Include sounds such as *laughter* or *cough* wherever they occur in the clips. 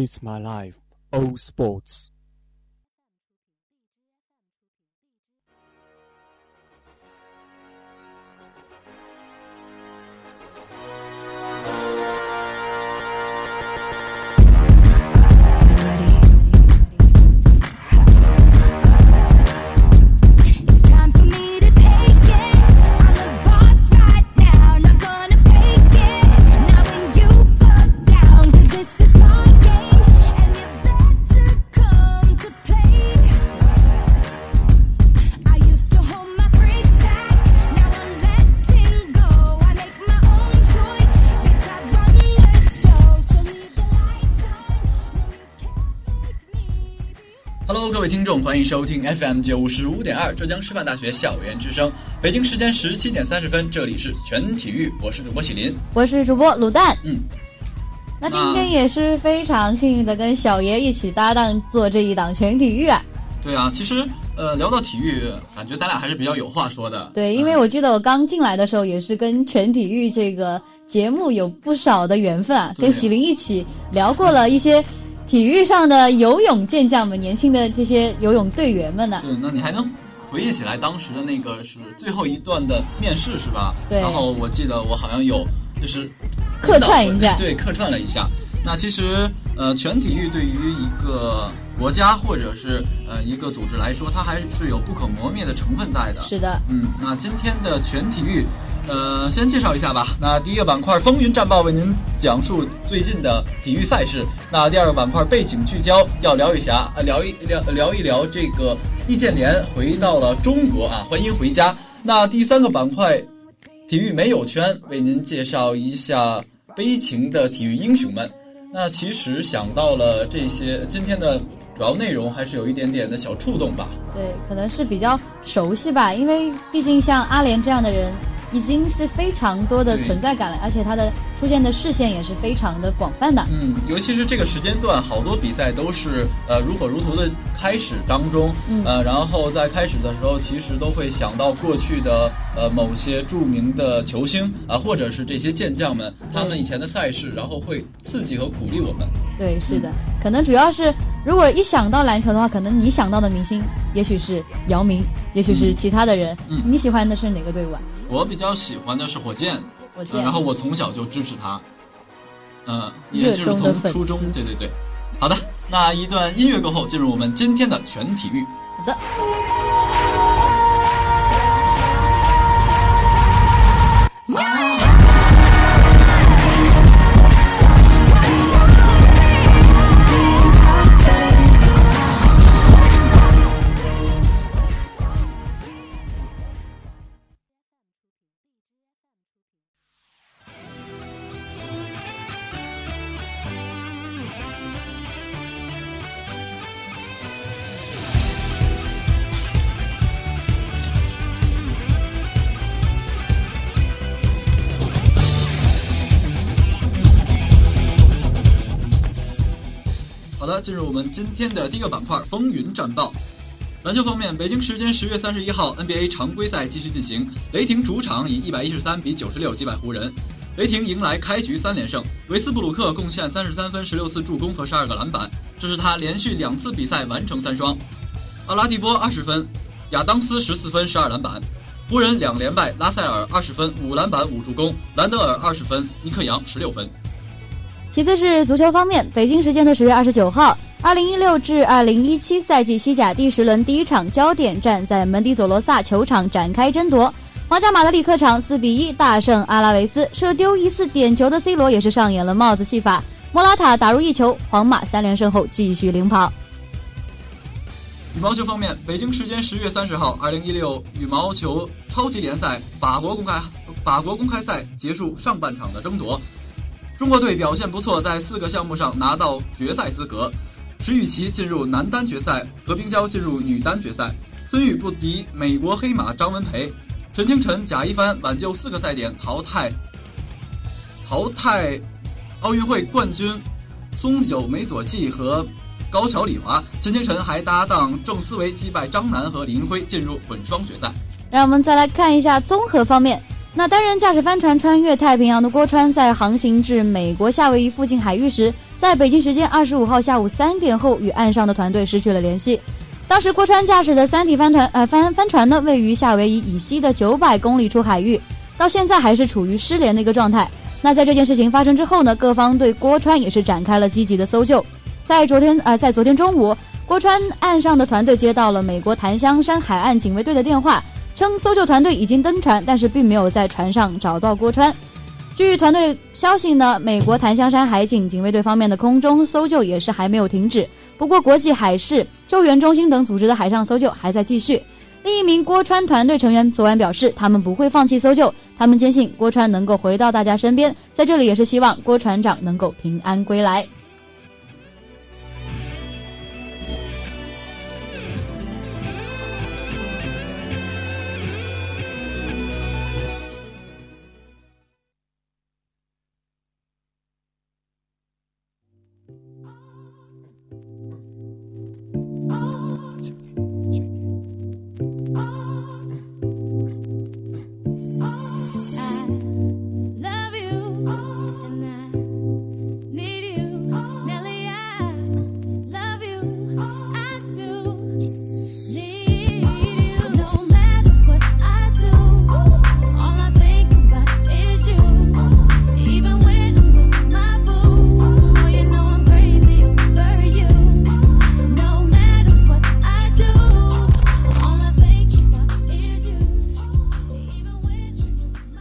It's my life, All Sports。欢迎收听 FM 九十五点二浙江师范大学校园之声。北京时间十七点三十分，这里是全体育，我是主播喜林。我是主播卤蛋。嗯，那今天也是非常幸运的跟小爷一起搭档做这一档全体育啊。对啊，其实呃，聊到体育，感觉咱俩还是比较有话说的。对，因为我记得我刚进来的时候也是跟全体育这个节目有不少的缘分啊，对跟喜林一起聊过了一些体育上的游泳健将们、年轻的这些游泳队员们呢。对，那你还能回忆起来当时的那个是最后一段的面试是吧？对然后我记得我好像有就是客串一下对，客串了一下。那其实呃，全体育对于一个国家或者是呃一个组织来说，它还是有不可磨灭的成分在的。是的，嗯，那今天的全体育，呃，先介绍一下吧。那第一个板块风云战报为您讲述最近的体育赛事。那第二个板块背景聚焦，要聊一下，呃，聊一聊聊一聊这个易建联回到了中国啊，欢迎回家。那第三个板块体育没有圈，为您介绍一下悲情的体育英雄们。那其实想到了这些，今天的主要内容还是有一点点的小触动吧。对，可能是比较熟悉吧，因为毕竟像阿联这样的人，已经是非常多的存在感了，而且他的出现的视线也是非常的广泛的。嗯，尤其是这个时间段，好多比赛都是呃如火如荼的开始当中，嗯呃，然后在开始的时候，其实都会想到过去的呃某些著名的球星啊、或者是这些健将们他们以前的赛事，然后会刺激和鼓励我们。对，是的，可能主要是如果一想到篮球的话，可能你想到的明星也许是姚明，也许是其他的人。嗯你喜欢的是哪个队伍啊？我比较喜欢的是火箭，火箭。呃然后我从小就支持他，嗯、热也就是从初中，对对对。好的，那一段音乐过后，进入我们今天的全体育。好的。今天的第一个板块——风云战报。篮球方面，北京时间十月三十一号，NBA 常规赛继续进行，雷霆主场以一百一十三比九十六击败湖人。雷霆迎来开局三连胜，维斯布鲁克贡献三十三分、十六次助攻和十二个篮板，这是他连续两次比赛完成三双。阿拉蒂波二十分，亚当斯十四分、十二篮板。湖人两连败，拉塞尔二十分、五篮板、五助攻，兰德尔二十分，尼克杨十六分。其次是足球方面，北京时间的十月二十九号，二零一六至二零一七赛季西甲第十轮第一场焦点战在门迪佐罗萨球场展开争夺。皇家马德里客场四比一大胜阿拉维斯，射丢一次点球的 C 罗也是上演了帽子戏法。莫拉塔打入一球，皇马三连胜后继续领跑。羽毛球方面，北京时间十月三十号，二零一六羽毛球超级联赛法国公开法国公开赛结束上半场的争夺，中国队表现不错，在四个项目上拿到决赛资格。石宇奇进入男单决赛，何冰娇进入女单决赛，孙玉不敌美国黑马张文培，陈清晨、贾一帆挽救四个赛点淘汰淘汰奥运会冠军松友美佐纪和高桥李华，陈清晨还搭档郑思维击败张楠和李英辉进入混双决赛。让我们再来看一下综合方面。那单人驾驶帆船穿越太平洋的郭川，在航行至美国夏威夷附近海域时，在北京时间二十五号下午三点后与岸上的团队失去了联系。当时郭川驾驶的三体帆船呃帆帆船呢，位于夏威夷以西的九百公里处海域，到现在还是处于失联的一个状态。那在这件事情发生之后呢，各方对郭川也是展开了积极的搜救。在昨天呃，在昨天中午，郭川岸上的团队接到了美国檀香山海岸警卫队的电话，称搜救团队已经登船，但是并没有在船上找到郭川。据团队消息呢，美国檀香山海警警卫队方面的空中搜救也是还没有停止，不过国际海事救援中心等组织的海上搜救还在继续。另一名郭川团队成员昨晚表示，他们不会放弃搜救，他们坚信郭川能够回到大家身边，在这里也是希望郭船长能够平安归来。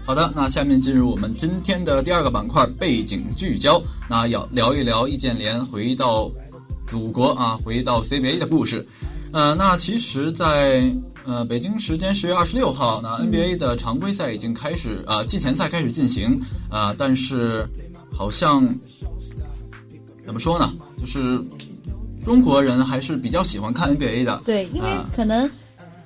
好的，那下面进入我们今天的第二个板块背景聚焦，那要聊一聊易建联回到祖国啊，回到 CBA 的故事。呃，那其实在，呃北京时间十月二十六号，那 NBA 的常规赛已经开始，呃季前赛开始进行，啊、但是好像怎么说呢，就是中国人还是比较喜欢看 NBA 的。对，因为啊可能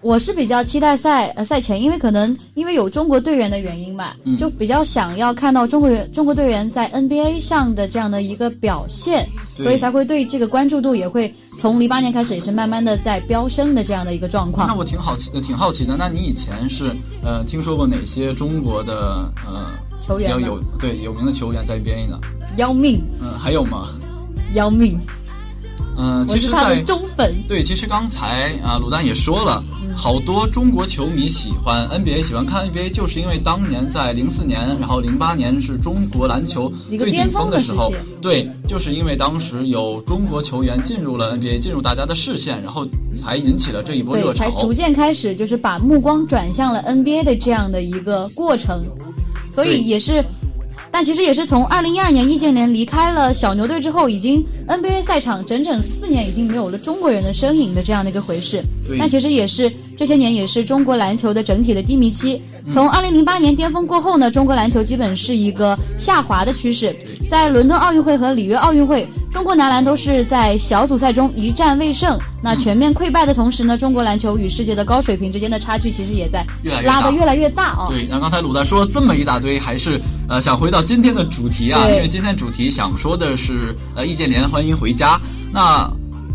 我是比较期待赛呃赛前，因为可能因为有中国队员的原因嘛，嗯就比较想要看到中国员中国队员在 NBA 上的这样的一个表现，所以才会对这个关注度也会从零八年开始也是慢慢的在飙升的这样的一个状况。那我挺好奇，呃挺好奇的。那你以前是呃听说过哪些中国的呃球员比较有对有名的球员在 NBA 呢？要命，嗯、还有吗？要命！嗯、我其实在，是他的忠粉。对，其实刚才啊、鲁丹也说了，嗯好多中国球迷喜欢 NBA，喜欢看 NBA，就是因为当年在零四年，然后零八年是中国篮球最顶峰的的时候，对，就是因为当时有中国球员进入了 NBA，进入大家的视线，然后才引起了这一波热潮，才逐。渐开始就是把目光转向了 NBA 的这样的一个过程，所以也是，但其实也是从二零一二年易建联离开了小牛队之后，已经 NBA 赛场整整四年已经没有了中国人的身影的这样的一个回事。那其实也是这些年也是中国篮球的整体的低迷期。从二零零八年巅峰过后呢，中国篮球基本是一个下滑的趋势。在伦敦奥运会和里约奥运会，中国男篮都是在小组赛中一战未胜，那全面溃败的同时呢，中国篮球与世界的高水平之间的差距其实也在拉得越来越大哦。对，那刚才鲁丹说了这么一大堆，还是呃想回到今天的主题啊，因为今天主题想说的是呃易建联欢迎回家。那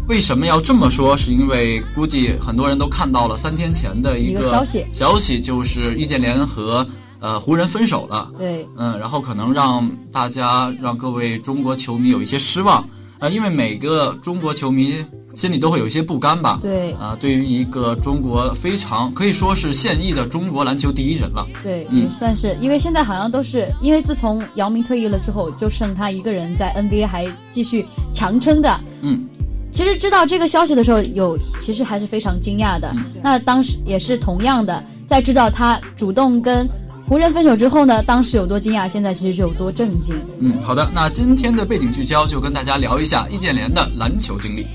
为什么要这么说？是因为估计很多人都看到了三天前的一一个消息消息就是易建联和呃湖人分手了。对嗯，然后可能让大家让各位中国球迷有一些失望，呃，因为每个中国球迷心里都会有一些不甘吧。对啊、对于一个中国非常可以说是现役的中国篮球第一人了。对，嗯也算是，因为现在好像都是因为自从姚明退役了之后，就剩他一个人在 NBA 还继续强撑的。嗯，其实知道这个消息的时候，有其实还是非常惊讶的。嗯那当时也是同样的，在知道他主动跟湖人分手之后呢，当时有多惊讶，现在其实就有多震惊。嗯，好的，那今天的背景聚焦就跟大家聊一下易建联的篮球经历。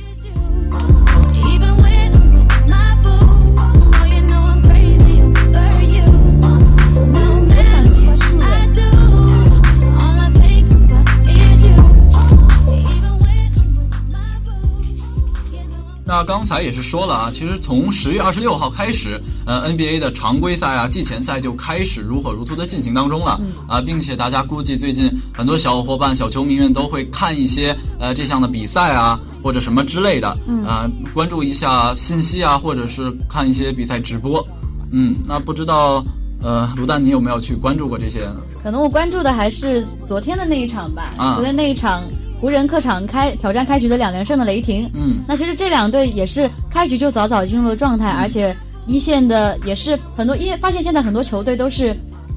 那刚才也是说了啊，其实从十月二十六号开始，呃，NBA 的常规赛啊、季前赛就开始如火如荼的进行当中了、啊，并且大家估计最近很多小伙伴、小球迷们都会看一些呃这项的比赛啊，或者什么之类的，嗯、啊，关注一下信息啊，或者是看一些比赛直播，嗯，那不知道呃，卢蛋你有没有去关注过这些呢？可能我关注的还是昨天的那一场吧。啊昨天那一场，湖人客场开挑战开局的两连胜的雷霆。嗯那其实这两队也是开局就早早进入了状态，而且一线的也是很多，因为发现现在很多球队都是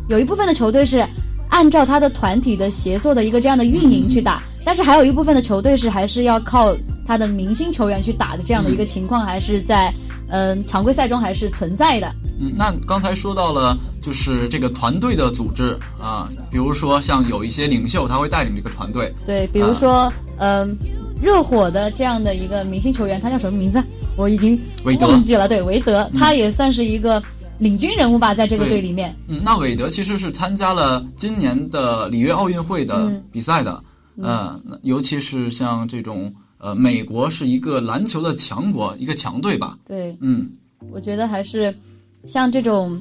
有一部分的球队是按照他的团体的协作的一个这样的运营去打，但是还有一部分的球队是还是要靠他的明星球员去打的这样的一个情况，还是在嗯、常规赛中还是存在的。嗯，那刚才说到了，就是这个团队的组织啊，比如说像有一些领袖，他会带领这个团队，对，比如说，嗯、热火的这样的一个明星球员，他叫什么名字？我已经忘记了。对，韦德，他也算是一个领军人物吧，在这个队里面。嗯，那韦德其实是参加了今年的里约奥运会的嗯比赛的，呃，那尤其是像这种呃，美国是一个篮球的强国，一个强队吧，对，嗯，我觉得还是像这种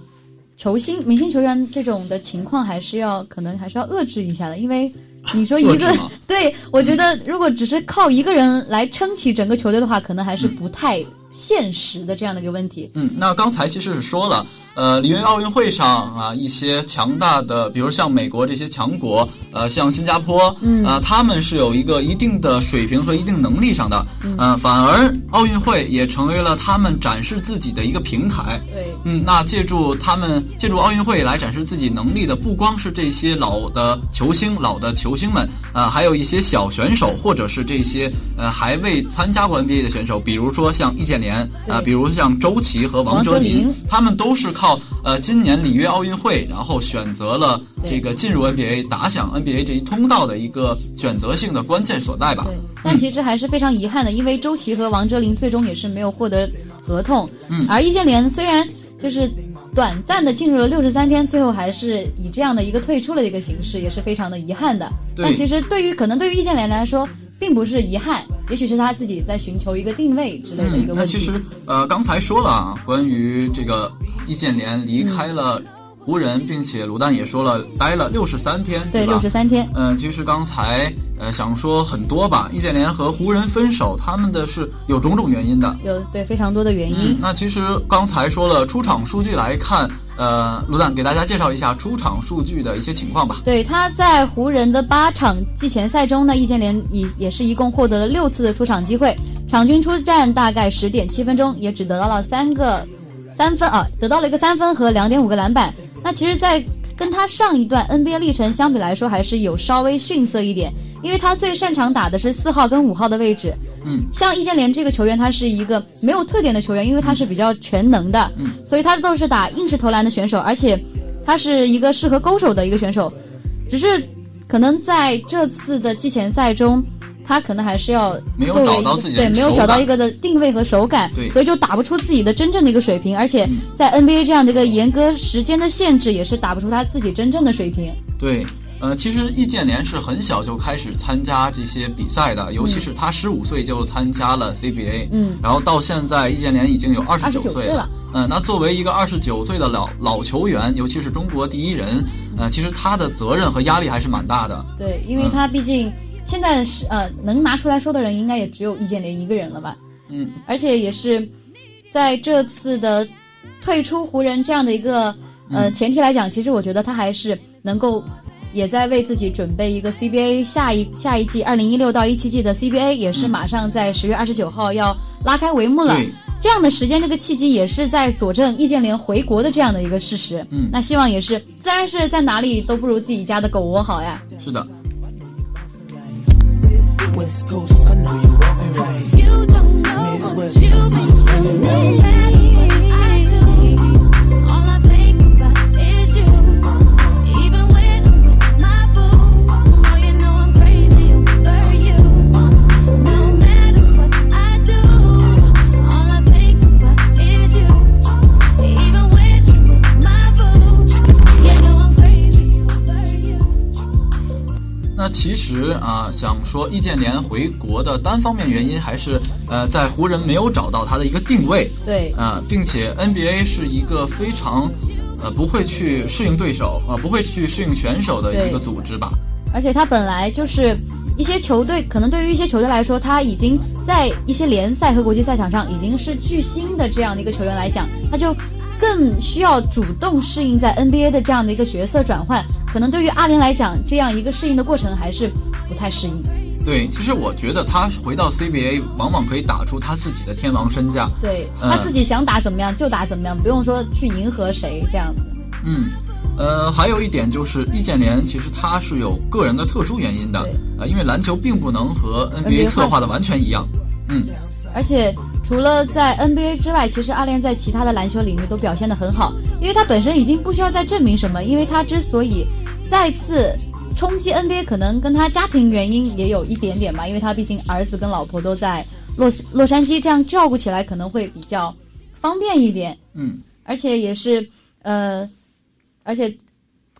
球星、明星球员这种的情况，还是要可能还是要遏制一下的，因为你说一个 *laughs* *laughs* 对我觉得如果只是靠一个人来撑起整个球队的话，可能还是不太现实的这样的一个问题。嗯，那刚才其实是说了，呃，里约奥运会上啊，一些强大的，比如像美国这些强国，呃，像新加坡，嗯呃，他们是有一个一定的水平和一定能力上的，嗯呃，反而奥运会也成为了他们展示自己的一个平台。对，嗯，那借助他们借助奥运会来展示自己能力的，不光是这些老的球星、老的球星们，呃，还有一些小选手，或者是这些呃还未参加过 NBA 的选手，比如说像易建联，啊、对比如像周琦和王哲林，他们都是靠呃今年里约奥运会，然后选择了这个进入 NBA 打响 NBA 这一通道的一个选择性的关键所在吧。对，但其实还是非常遗憾的，因为周琦和王哲林最终也是没有获得合同。嗯而易建联虽然就是短暂的进入了六十三天，最后还是以这样的一个退出了的一个形式，也是非常的遗憾的。但其实对于可能对于易建联来说，并不是遗憾，也许是他自己在寻求一个定位之类的一嗯个，问题。那其实呃，刚才说了啊，关于这个易建联离开了湖人，并且卢丹也说了，待了六十三天，对吧？六十三天，嗯，其实刚才呃想说很多吧，易建联和湖人分手，他们的是有种种原因的。有对非常多的原因。嗯，那其实刚才说了出场数据来看，呃，卢丹给大家介绍一下出场数据的一些情况吧。对，他在湖人的八场季前赛中呢，易建联也也是一共获得了六次的出场机会，场均出战大概十点七分钟，也只得到了三个三分啊，得到了一个三分和两点五个篮板。那其实，在跟他上一段 NBA 历程相比来说，还是有稍微逊色一点，因为他最擅长打的是四号跟五号的位置。嗯，像易建联这个球员，他是一个没有特点的球员，因为他是比较全能的，嗯，所以他都是打硬式投篮的选手，而且他是一个适合勾手的一个选手。只是可能在这次的季前赛中，他可能还是要没有找到自己的对没有找到一个的定位和手感，对。所以就打不出自己的真正的一个水平，而且嗯。在 NBA 这样的一个严格时间的限制，也是打不出他自己真正的水平。对，呃，其实易建联是很小就开始参加这些比赛的，尤其是他十五岁就参加了 CBA，嗯。然后到现在易建联已经有二十九29岁岁了。嗯，那作为一个二十九岁的老老球员，尤其是中国第一人，呃，其实他的责任和压力还是蛮大的。对，因为他毕竟现在是呃能拿出来说的人，应该也只有易建联一个人了吧。嗯，而且也是在这次的退出湖人这样的一个呃嗯前提来讲，其实我觉得他还是能够也在为自己准备一个 CBA 下一下一季二零一六到一七季的 CBA，也是嗯马上在十月二十九号要拉开帷幕了。对，这样的时间，这个契机也是在佐证易建联回国的这样的一个事实。嗯那希望也是，自然是在哪里都不如自己家的狗窝好呀。是的。West Coast, I know you're walking right. You don't know Midwest, what you see is winning. 其实啊，想说易建联回国的单方面原因，还是呃，在湖人没有找到他的一个定位对，啊、并且 NBA 是一个非常呃不会去适应对手啊、不会去适应选手的一个组织吧。而且他本来就是一些球队，可能对于一些球队来说，他已经在一些联赛和国际赛场上已经是巨星的这样的一个球员来讲，他就更需要主动适应在 NBA 的这样的一个角色转换。可能对于阿联来讲，这样一个适应的过程还是不太适应。对，其实我觉得他回到 CBA 往往可以打出他自己的天王身价。对嗯他自己想打怎么样就打怎么样，不用说去迎合谁这样子。嗯，呃，还有一点就是易建联其实他是有个人的特殊原因的对，呃，因为篮球并不能和 NBA NBA 策划的完全一样。嗯，而且除了在 NBA 之外，其实阿联在其他的篮球领域都表现得很好，因为他本身已经不需要再证明什么，因为他之所以再次冲击 NBA，可能跟他家庭原因也有一点点吧，因为他毕竟儿子跟老婆都在洛洛杉矶，这样照顾起来可能会比较方便一点，嗯，而且也是呃，而且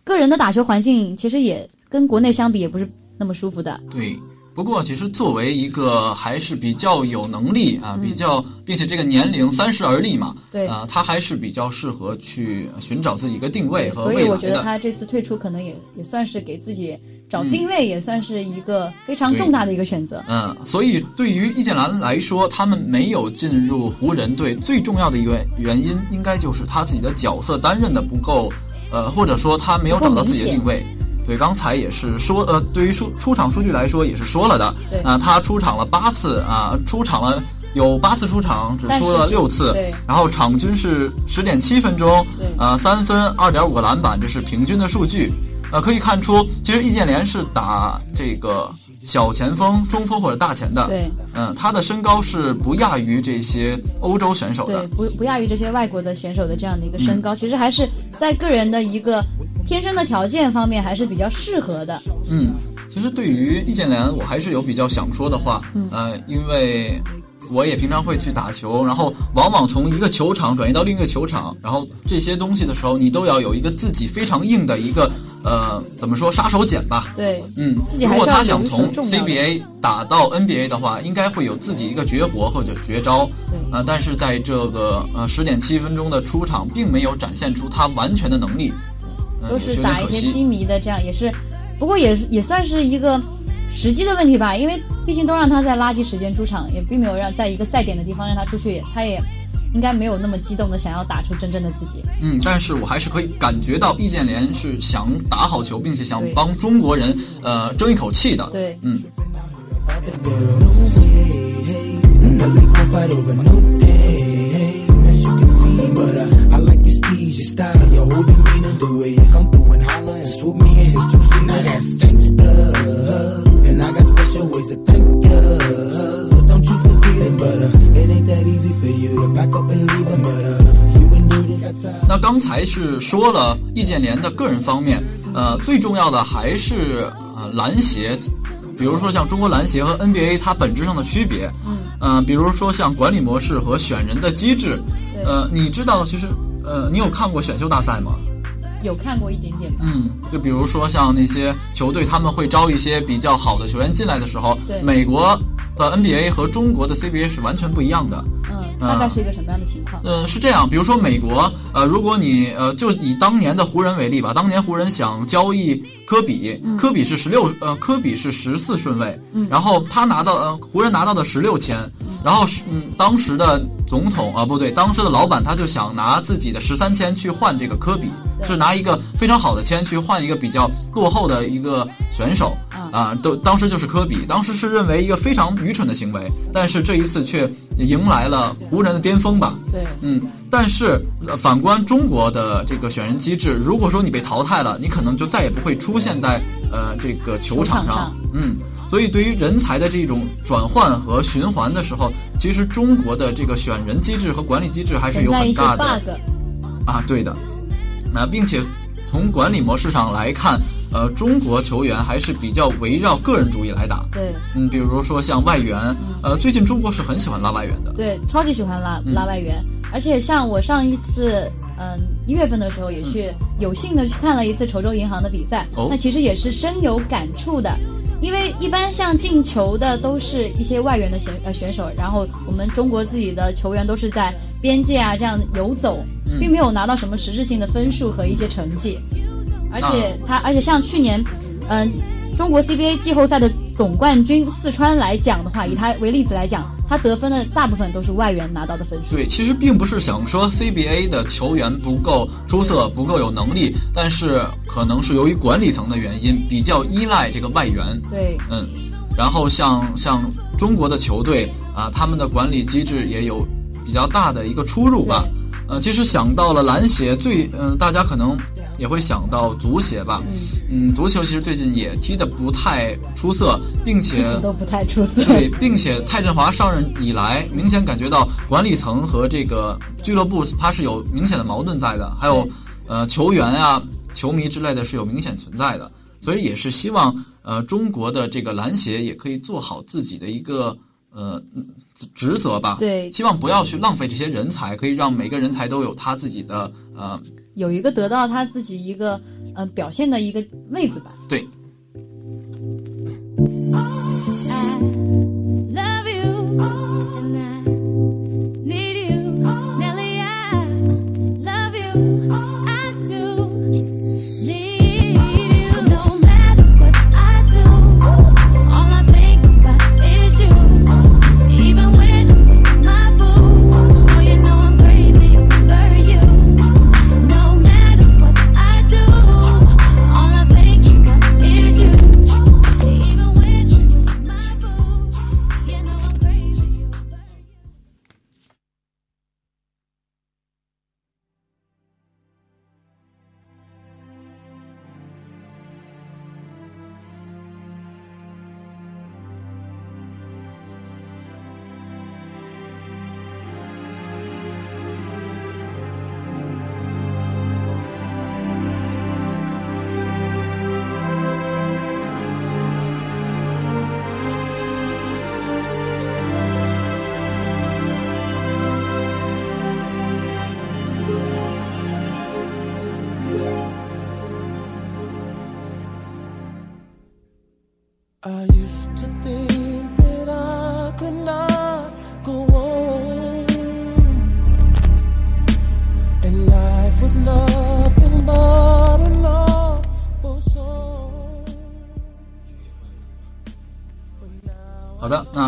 个人的打球环境其实也跟国内相比也不是那么舒服的，对。不过，其实作为一个还是比较有能力啊，比较，并且这个年龄三十而立嘛，啊、他还是比较适合去寻找自己一个定位和所以我觉得。他这次退出可能也也算是给自己找定位，也算是一个非常重大的一个选择。嗯，所以对于易建联来说，他们没有进入湖人队最重要的一个原因，应该就是他自己的角色担任的不够，呃，或者说他没有找到自己的定位。对，刚才也是说，呃，对于出出场数据来说也是说了的，对啊、他出场了八次啊、出场了有八次出场，只出了六次对，然后场均是十点七分钟对，啊，三分二点五个篮板，这是平均的数据。呃，可以看出，其实易建联是打这个小前锋、中锋或者大前的。对嗯，他的身高是不亚于这些欧洲选手对的，。不不亚于这些外国的选手的这样的一个身高，其实还是在个人的一个天生的条件方面还是比较适合的。嗯，其实对于易建联，我还是有比较想说的话。嗯呃，因为我也平常会去打球，然后往往从一个球场转移到另一个球场，然后这些东西的时候，你都要有一个自己非常硬的一个呃，怎么说杀手锏吧。对，嗯，自己如果他想从 CBA 打到 NBA 的话，应该会有自己一个绝活或者绝招。对呃，但是在这个呃十点七分钟的出场，并没有展现出他完全的能力，呃、都是打一些。低迷的，这样也是，不过也是也算是一个时机的问题吧，因为毕竟都让他在垃圾时间出场，也并没有让在一个赛点的地方让他出去，他也应该没有那么激动的想要打出真正的自己。嗯，但是我还是可以感觉到易建联是想打好球，并且想帮中国人呃争一口气的。对嗯，Nelly gon' fight over no day, as you can see. But uh, I like your steez, your style, your whole demeanor, the way you come through and holler and swoop me in his two seater. That's gangsta, and I got special ways to thank ya. Don't you forget it, but uh, it ain't that easy for you to back up and leave uh, time. 那刚才是说了易建联的个人方面，呃，最重要的还是呃篮协，比如说像中国篮协和 NBA 它本质上的区别，嗯，呃，比如说像管理模式和选人的机制，呃，你知道其实呃，你有看过选秀大赛吗？有看过一点点吧。嗯，就比如说像那些球队，他们会招一些比较好的球员进来的时候对，美国的 NBA 和中国的 CBA 是完全不一样的。嗯，大概是一个什么样的情况？嗯，是这样，比如说美国，呃，如果你呃，就以当年的湖人为例吧，当年湖人想交易科比，科比是十六，呃，科比是十四顺位，嗯然后他拿到，呃，湖人拿到的十六签，然后是，嗯，当时的总统啊，不对，当时的老板他就想拿自己的十三签去换这个科比，对是拿一个非常好的签去换一个比较落后的一个选手，嗯。啊，都当时就是科比，当时是认为一个非常愚蠢的行为，但是这一次却迎来了湖人的巅峰吧。对，嗯，但是呃反观中国的这个选人机制，如果说你被淘汰了，你可能就再也不会出现在呃这个球场上。嗯，所以对于人才的这种转换和循环的时候，其实中国的这个选人机制和管理机制还是有很大的。啊，对的，啊，并且从管理模式上来看，呃，中国球员还是比较围绕个人主义来打。对嗯，比如说像外援，呃，最近中国是很喜欢拉外援的。对，超级喜欢拉嗯拉外援，而且像我上一次，嗯，一月份的时候也去有幸的去看了一次稠州银行的比赛，哦那其实也是深有感触的，因为一般像进球的都是一些外援的选呃选手，然后我们中国自己的球员都是在边界啊这样游走，嗯并没有拿到什么实质性的分数和一些成绩。而且他，而且像去年，嗯、中国 CBA 季后赛的总冠军四川来讲的话，以他为例子来讲，他得分的大部分都是外援拿到的分数。对，其实并不是想说 CBA 的球员不够出色、不够有能力，但是可能是由于管理层的原因，比较依赖这个外援。对，嗯，然后像像中国的球队啊，他们的管理机制也有比较大的一个出入吧。呃，其实想到了篮协，最嗯、大家可能也会想到足协吧。嗯，足球其实最近也踢得不太出色，并且都不太出色。对，并且蔡振华上任以来，明显感觉到管理层和这个俱乐部它是有明显的矛盾在的，还有呃球员啊、球迷之类的是有明显存在的，所以也是希望呃中国的这个篮协也可以做好自己的一个呃嗯职责吧。对希望不要去浪费这些人才，可以让每个人才都有他自己的呃有一个得到他自己一个呃表现的一个位置吧。对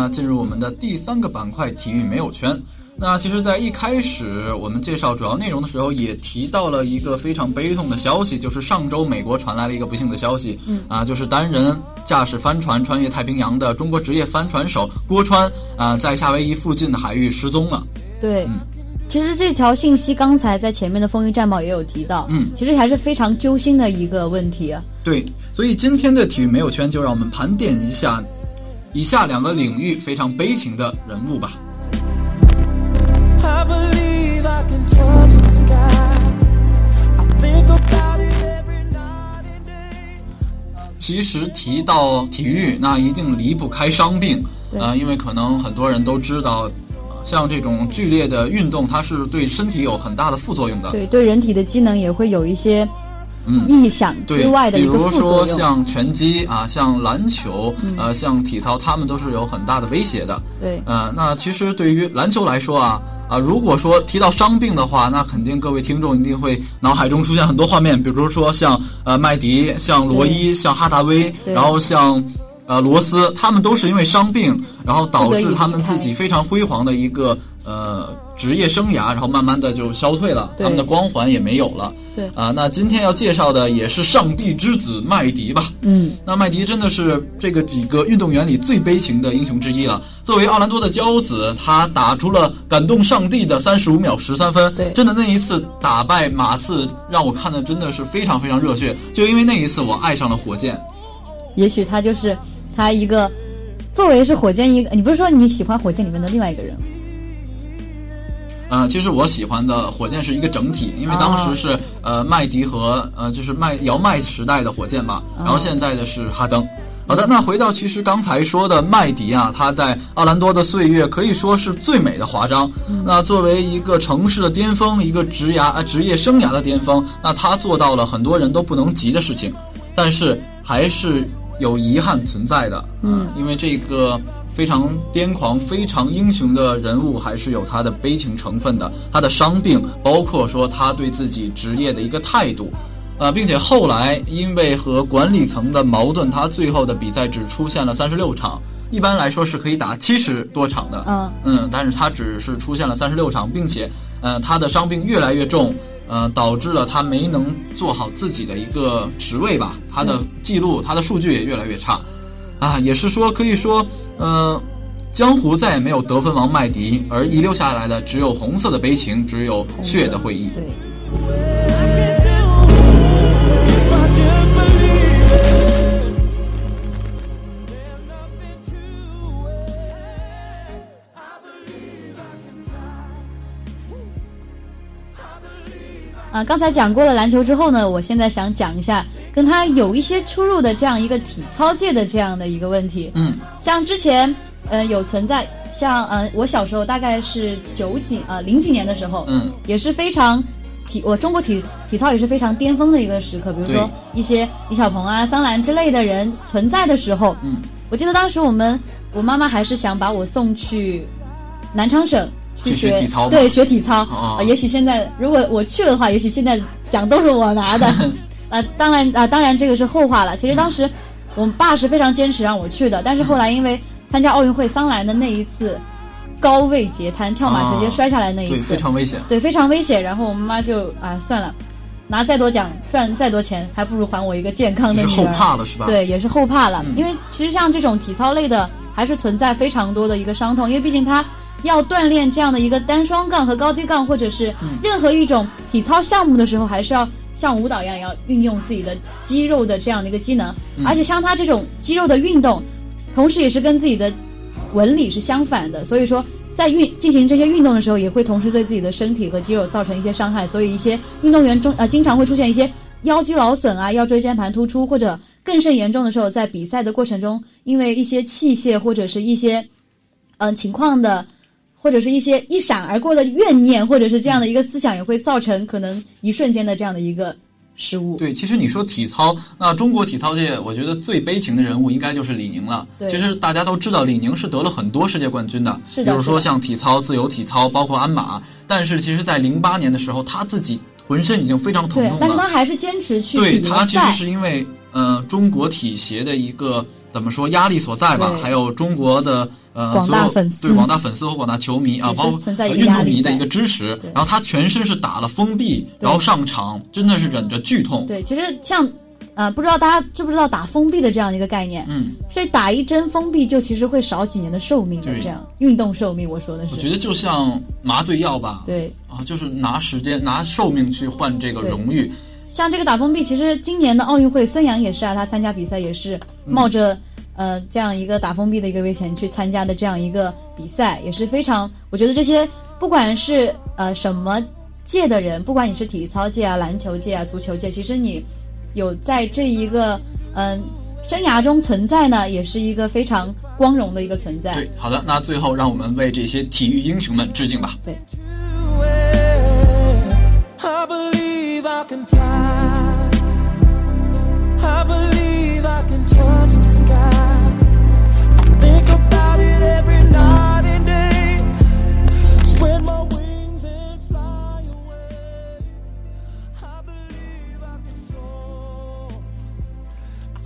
进入我们的第三个板块——体育没有圈。那其实，在一开始我们介绍主要内容的时候，也提到了一个非常悲痛的消息，就是上周美国传来了一个不幸的消息，嗯啊，就是单人驾驶帆船穿越太平洋的中国职业帆船手郭川啊，在夏威夷附近的海域失踪了。对，嗯其实这条信息刚才在前面的风云战报也有提到，嗯其实还是非常揪心的一个问题啊。对，所以今天的体育没有圈，就让我们盘点一下以下两个领域非常悲情的人物吧。I believe I can touch the sky. I think about it every night and day. 其实提到体育，那一定离不开伤病，啊呃，因为可能很多人都知道，呃像这种剧烈的运动，它是对身体有很大的副作用的。对，对人体的机能也会有一些嗯，意想对，之外的比如一个副作说用。嗯像拳击啊，像篮球，呃，像体操，他们都是有很大的威胁的。对，呃，那其实对于篮球来说啊，啊，如果说提到伤病的话，那肯定各位听众一定会脑海中出现很多画面，比如说像呃麦迪、像罗伊、像哈达威，然后像呃罗斯，他们都是因为伤病，然后导致他们自己非常辉煌的一个呃职业生涯，然后慢慢的就消退了，他们的光环也没有了。对啊，那今天要介绍的也是上帝之子麦迪吧。嗯，那麦迪真的是这个几个运动员里最悲情的英雄之一了。作为奥兰多的骄子，他打出了感动上帝的三十五秒十三分。对真的那一次打败马刺，让我看的真的是非常非常热血。就因为那一次，我爱上了火箭。也许他就是他一个作为是火箭一个，你不是说你喜欢火箭里面的另外一个人吗？呃，其实我喜欢的火箭是一个整体，因为当时是、呃麦迪和呃就是麦姚麦时代的火箭吧，然后现在的是哈登。好的，那回到其实刚才说的麦迪啊，他在奥兰多的岁月可以说是最美的华章。那作为一个城市的巅峰，一个职涯啊职业生涯的巅峰，那他做到了很多人都不能及的事情，但是还是有遗憾存在的，嗯因为这个非常癫狂、非常英雄的人物，还是有他的悲情成分的，他的伤病，包括说他对自己职业的一个态度。呃，并且后来因为和管理层的矛盾，他最后的比赛只出现了三十六场，一般来说是可以打七十多场的。嗯。嗯，但是他只是出现了三十六场，并且呃他的伤病越来越重，呃导致了他没能做好自己的一个职位吧，他的记录、他的数据也越来越差，啊，也是说可以说，呃。江湖再也没有得分王麦迪，而遗留下来的只有红色的悲情，只有血的回忆。对。啊，刚才讲过了篮球之后呢，我现在想讲一下跟他有一些出入的这样一个体操界的这样的一个问题。嗯像之前，呃，有存在，像呃，我小时候大概是九几呃零几年的时候，嗯，也是非常体，我中国体体操也是非常巅峰的一个时刻。比如说一些李小鹏啊、桑兰之类的人存在的时候，嗯，我记得当时我们我妈妈还是想把我送去南昌省去去学体操对，学体操。哦啊也许现在如果我去了的话，也许现在奖都是我拿的。*laughs* 啊，当然啊，当然这个是后话了。其实当时我爸是非常坚持让我去的，但是后来因为参加奥运会桑兰的那一次高位截瘫跳马直接摔下来那一对，次，非常危险。对，非常危险。然后我妈妈就啊，算了，拿再多奖赚再多钱，还不如还我一个健康的女儿。是后怕了是吧？，对，也是后怕了，嗯因为其实像这种体操类的，还是存在非常多的一个伤痛，因为毕竟他要锻炼这样的一个单双杠和高低杠，或者是嗯任何一种体操项目的时候，还是要像舞蹈一样，要运用自己的肌肉的这样的一个机能，嗯而且像他这种肌肉的运动，同时也是跟自己的纹理是相反的，所以说。在运进行这些运动的时候，也会同时对自己的身体和肌肉造成一些伤害，所以一些运动员中呃经常会出现一些腰肌劳损啊、腰椎间盘突出，或者更甚严重的时候，在比赛的过程中，因为一些器械或者是一些嗯、呃情况的，或者是一些一闪而过的怨念，或者是这样的一个思想，也会造成可能一瞬间的这样的一个失误。对，其实你说体操，那中国体操界，我觉得最悲情的人物应该就是李宁了。对其实大家都知道，李宁是得了很多世界冠军的，是的比如说像体操、自由体操，包括鞍马。但是其实，在零八年的时候，他自己浑身已经非常疼痛，了但是他。还是坚持去对他其实。是因为呃中国体协的一个怎么说压力所在吧，还有中国的呃广大粉丝对广大粉丝和广大球迷啊，包括运动迷的一个支持。然后他全身是打了封闭，然后上场真的是忍着剧痛。对，其实像呃，不知道大家知不知道打封闭的这样一个概念？嗯。所以打一针封闭就其实会少几年的寿命的，对这样运动寿命，我说的是。我觉得就像麻醉药吧，对，啊，就是拿时间、拿寿命去换这个荣誉。像这个打封闭，其实今年的奥运会，孙杨也是啊，他参加比赛也是冒着、呃这样一个打封闭的一个危险去参加的这样一个比赛，也是非常，我觉得这些不管是呃什么界的人，不管你是体操界啊、篮球界啊、足球界，其实你有在这一个嗯、生涯中存在呢，也是一个非常光荣的一个存在。对，好的，那最后让我们为这些体育英雄们致敬吧。对 I believe I can fly. I believe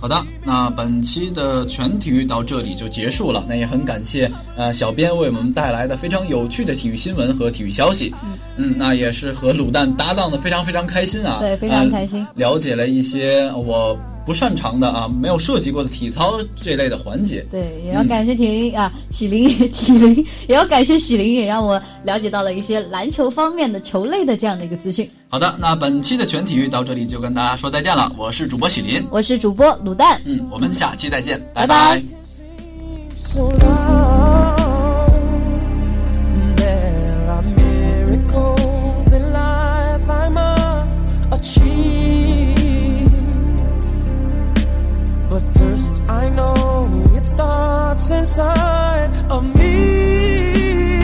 好的，那本期的全体育到这里就结束了。那也很感谢呃小编为我们带来的非常有趣的体育新闻和体育消息。嗯那也是和卤蛋搭档的非常非常开心啊。对非常开心呃了解了一些我不擅长的啊，没有涉及过的体操这类的环节。对，也要感谢体林、啊，喜林体林，也要感谢喜林，也让我了解到了一些篮球方面的球类的这样的一个资讯。好的，那本期的全体育到这里就跟大家说再见了。我是主播喜林，我是主播卤蛋，嗯，我们下期再见，拜拜。拜 Inside of me.